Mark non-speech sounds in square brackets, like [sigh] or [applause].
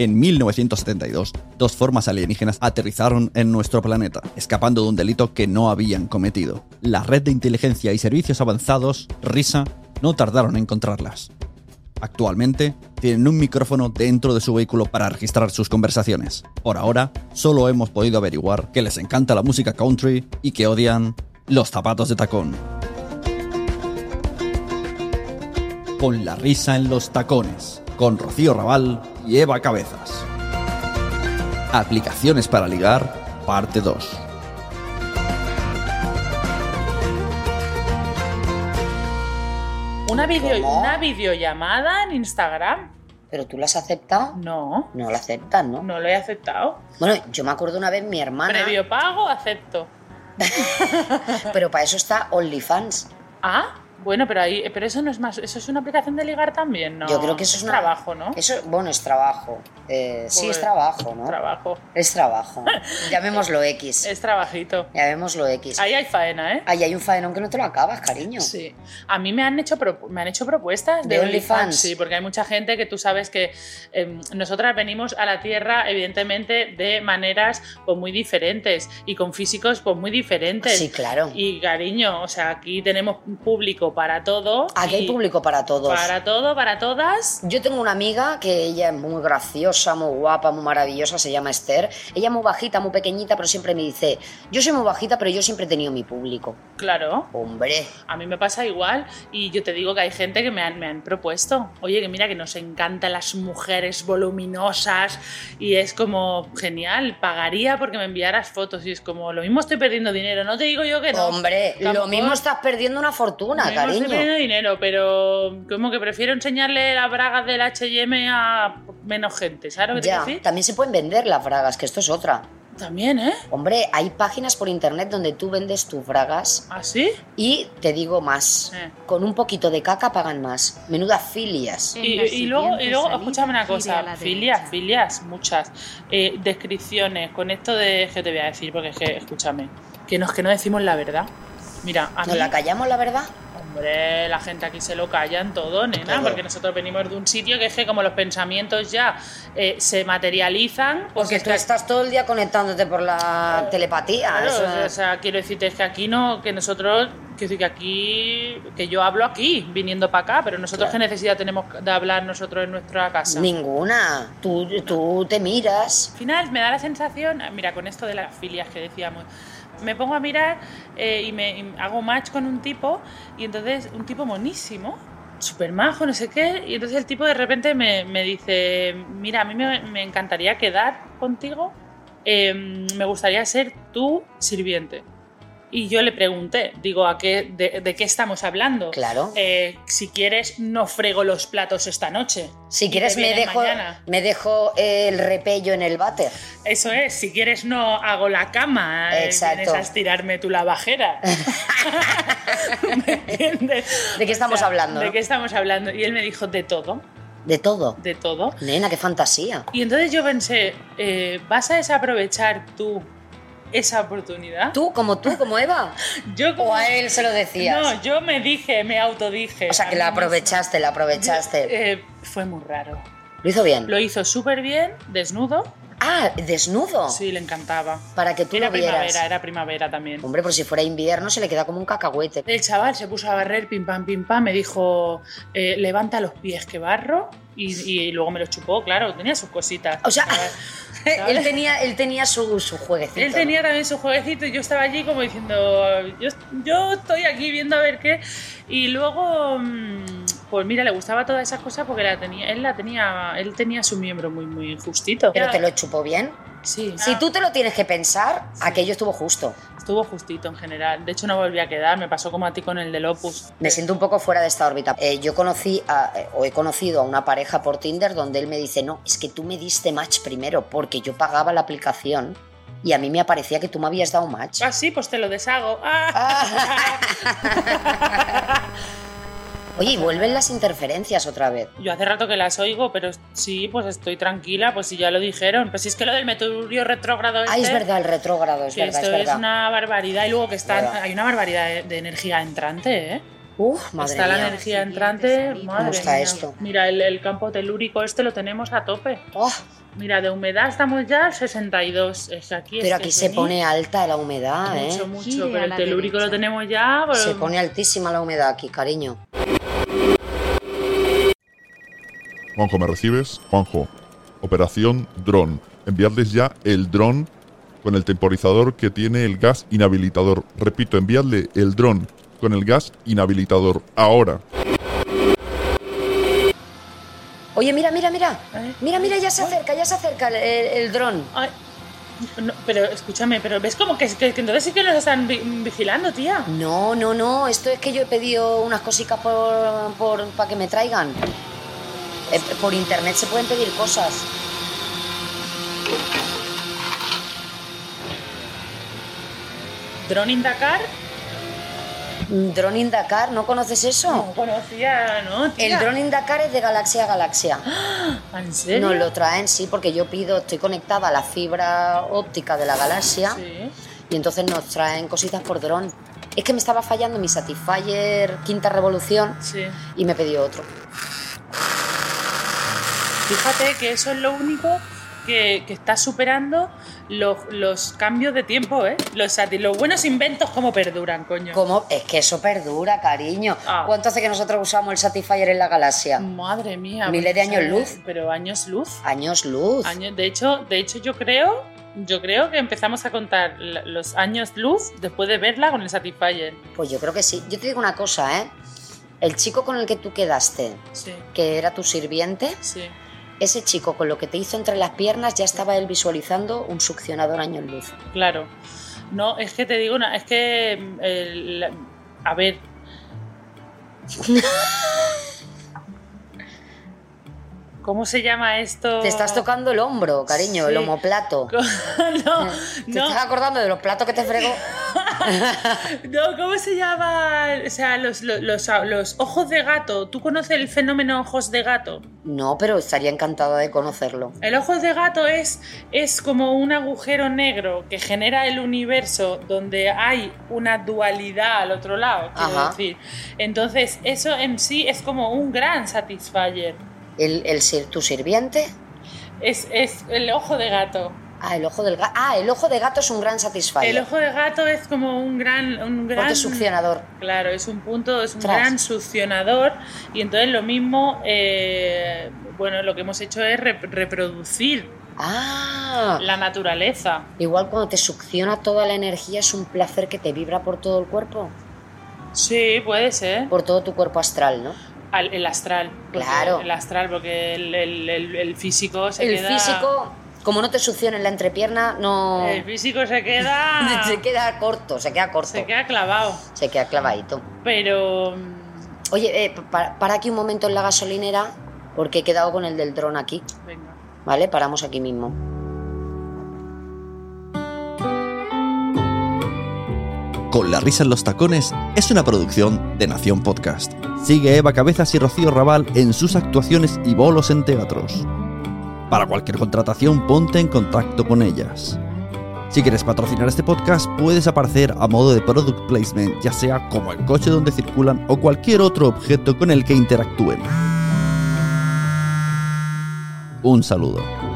En 1972, dos formas alienígenas aterrizaron en nuestro planeta, escapando de un delito que no habían cometido. La red de inteligencia y servicios avanzados, RISA, no tardaron en encontrarlas. Actualmente, tienen un micrófono dentro de su vehículo para registrar sus conversaciones. Por ahora, solo hemos podido averiguar que les encanta la música country y que odian los zapatos de tacón. Con la risa en los tacones, con Rocío Raval y Eva Cabezas. Aplicaciones para ligar, parte 2. Una, video, ¿Cómo? una videollamada en Instagram. ¿Pero tú la has aceptado? No, No la aceptas, ¿no? no lo he aceptado. Bueno, yo me acuerdo una vez mi hermana, Previo pago, acepto. [laughs] pero para eso está OnlyFans. Ah, bueno, pero ahí, pero eso no es más, eso es una aplicación de ligar también, ¿no? Yo creo que eso es, una- trabajo, ¿no? Eso, bueno, es trabajo. Eh, sí, Pues, es trabajo, ¿no? Trabajo. Es trabajo. [laughs] Llamémoslo X. Es trabajito. Llamémoslo X. Ahí hay faena, ¿eh? Ahí hay un faenón que no te lo acabas, cariño. Sí. A mí me han hecho, me han hecho propuestas de, ¿De OnlyFans. Sí, porque hay mucha gente que tú sabes que eh, nosotras venimos a la Tierra, evidentemente, de maneras pues, muy diferentes y con físicos pues, muy diferentes. Sí, claro. Y cariño, o sea, aquí tenemos un público para todo. Aquí hay público para todos. Para todo, para todas. Yo tengo una amiga que ella es muy graciosa, muy guapa, muy maravillosa, se llama Esther. Ella es muy bajita, muy pequeñita, pero siempre me dice, yo soy muy bajita, pero yo siempre he tenido mi público. Claro. Hombre, A mí me pasa igual y yo te digo que hay gente que me han, me han propuesto, oye, que mira que nos encantan las mujeres voluminosas y es como genial, pagaría porque me enviaras fotos y es como, lo mismo estoy perdiendo dinero, no te digo yo que no. hombre, lo mismo estás perdiendo una fortuna, estoy cariño. perdiendo dinero, pero como que prefiero enseñarle las bragas del H&M a menos gente, ¿sabes lo que te Ya, quiero decir? también se pueden vender las bragas, que esto es otra. También, ¿eh? Hombre, hay páginas por internet donde tú vendes tus bragas ¿Así? y te digo más, Eh. con un poquito de caca pagan más. Menudas filias. Y, luego, y luego escúchame una cosa, filias, filias, muchas. Eh, descripciones, con esto de que te voy a decir, porque es que, escúchame, que nos que no decimos la verdad. Mira, a ¿Nos mí, la callamos, la verdad? Hombre, la gente aquí se lo callan todo, nena, Todo. porque nosotros venimos de un sitio que es que como los pensamientos ya eh, se materializan, pues Porque es tú que- estás todo el día conectándote por la telepatía. Claro, eso- o sea, quiero decirte es que aquí no, que nosotros, quiero decir que aquí, que yo hablo aquí, viniendo para acá, pero nosotros Claro. qué necesidad tenemos de hablar nosotros en nuestra casa. Ninguna. Tú, tú te miras. Al final me da la sensación, mira, con esto de las filias que decíamos, me pongo a mirar eh, y me y hago match con un tipo y entonces un tipo monísimo, súper majo, no sé qué, y entonces el tipo de repente me, me dice, mira, a mí me, me encantaría quedar contigo, eh, me gustaría ser tu sirviente. Y yo le pregunté, digo, ¿a qué, de, de qué estamos hablando? Claro. Eh, si quieres, no frego los platos esta noche. Si quieres me dejo, mañana. me dejo el repello en el váter. Eso es, si quieres no hago la cama, eh, Exacto. vienes a estirarme tu lavajera. [laughs] ¿Me entiendes? ¿De qué estamos hablando, ¿De qué estamos hablando? Y él me dijo, de todo, De todo. de todo. Nena, qué fantasía. Y entonces yo pensé, eh, ¿vas a desaprovechar tú esa oportunidad? ¿Tú, como tú, como Eva? [laughs] Yo como- ¿O a él se lo decías? No, yo me dije, me autodije. o sea, que la aprovechaste, la aprovechaste. Eh, fue muy raro. Lo hizo bien. Lo hizo súper bien, desnudo. Ah, desnudo. Sí, le encantaba. Para que tú Era lo vieras. primavera, era primavera también. Hombre, por si fuera invierno se le queda como un cacahuete. El chaval se puso a barrer, pim pam, pim pam, me dijo, eh, levanta los pies que barro, y, y luego me los chupó, claro, tenía sus cositas. O sea, [laughs] ¿sabes? él tenía, él tenía su, su jueguecito. Él tenía también su jueguecito y yo estaba allí como diciendo, yo, yo estoy aquí viendo a ver qué. Y luego, mm, pues mira, le gustaba todas esas cosas porque la tenía, él la tenía, él tenía su miembro muy, muy justito. Pero te lo chupó bien. Sí. Si Ah, tú te lo tienes que pensar, aquello estuvo justo. Estuvo justito en general. De hecho, no volví a quedar, me pasó como a ti con el del Opus. Me siento un poco fuera de esta órbita. Eh, yo conocí a- eh, o he conocido a una pareja por Tinder donde él me dice, no, es que tú me diste match primero porque yo pagaba la aplicación y a mí me aparecía que tú me habías dado match. Ah, sí, pues te lo deshago. Ah. [laughs] [laughs] Oye, y vuelven las interferencias otra vez. Yo hace rato que las oigo, pero sí, pues estoy tranquila, pues si ya lo dijeron. Pues si es que lo del meteorio retrógrado Ah, es este, verdad, el retrógrado, es que verdad, esto es una barbaridad. Y luego que está, Verdad. hay una barbaridad de, de energía entrante, ¿eh? Uf, madre está la energía entrante, madre ¿Cómo está mía. esto? Mira, el, el campo telúrico este lo tenemos a tope. Oh, Mira, de humedad estamos ya al 62. Es que aquí Pero aquí se pone alta la humedad, Mucho, ¿eh? mucho. Gire Pero el telúrico lo tenemos ya. pero- Se pone altísima la humedad aquí, cariño. Juanjo, ¿me recibes? Juanjo, operación dron. Enviadles ya el dron con el temporizador que tiene el gas inhabilitador. Repito, enviadle el dron con el gas inhabilitador. Ahora. Oye, mira, mira, mira. Mira, mira, ya se acerca, ya se acerca el, el- el dron. No, pero escúchame, pero ves como que, que- que entonces sí que nos están vi- vigilando, tía. No, no, no. Esto es que yo he pedido unas cositas por, por, para que me traigan. Eh, por internet se pueden pedir cosas. Drone in Dakar. Drone in Dakar, ¿no conoces eso? No conocía, ¿no? Tía. El drone in Dakar es de galaxia a galaxia. [gasps] ¿En serio? Nos lo traen, sí, porque yo pido, estoy conectada a la fibra óptica de la galaxia Sí. y entonces nos traen cositas por dron. Es que me estaba fallando mi Satisfyer quinta revolución Sí. y me pidió otro. Fíjate que eso es lo único que, que está superando los, los cambios de tiempo, ¿eh? Los, buenos inventos como perduran, coño. ¿Cómo? Es que eso perdura, cariño. Ah. ¿Cuánto hace que nosotros usamos el Satisfyer en la galaxia? Madre mía. Miles de pues, años eh, luz. Pero años luz. Años luz. Años, de hecho, de hecho yo creo, yo creo que empezamos a contar los años luz después de verla con el Satisfyer. Pues yo creo que sí. Yo te digo una cosa, ¿eh? El chico con el que tú quedaste, Sí, que era tu sirviente, sí. Ese chico con lo que te hizo entre las piernas ya estaba él visualizando un succionador años luz. Claro. No, es que te digo una, es que mm, el- a ver. [laughs] ¿Cómo se llama esto? Te estás tocando el hombro, cariño, el Sí. omoplato. [laughs] no, ¿Te no, estás acordando de los platos que te fregó? [laughs] no, ¿cómo se llama? O sea, los, los, los- los ojos de gato. ¿Tú conoces el fenómeno ojos de gato? No, pero estaría encantada de conocerlo. El ojos de gato es, es como un agujero negro que genera el universo donde hay una dualidad al otro lado, quiero Ajá. decir. Entonces, eso en sí es como un gran satisfyer. El, ¿Tu sirviente? Es, es el ojo de gato. Ah, el ojo del gato. Ah, el ojo de gato es un gran satisfyer. El ojo de gato es como un gran... Un gran Porque succionador. Claro, es un punto, es un Tras. gran succionador y entonces lo mismo, eh, bueno, lo que hemos hecho es rep- reproducir Ah, la naturaleza. igual cuando te succiona toda la energía es un placer que te vibra por todo el cuerpo, Sí, puede ser. por todo tu cuerpo astral, ¿no? Al- el astral. Claro. El astral, porque el, el- el- el físico se El queda... físico, como no te succiona en la entrepierna, no... El físico se queda... [laughs] se queda corto, se queda corto. se queda clavado. Se queda clavadito. Pero... Oye, eh, pa- para aquí un momento en la gasolinera, porque he quedado con el del dron aquí, Venga. ¿vale? Paramos aquí mismo. Con la risa en los tacones es una producción de Nación Podcast. Sigue Eva Cabezas y Rocío Raval en sus actuaciones y bolos en teatros. Para cualquier contratación ponte en contacto con ellas. Si quieres patrocinar este podcast, puedes aparecer a modo de product placement, ya sea como el coche donde circulan o cualquier otro objeto con el que interactúen. Un saludo.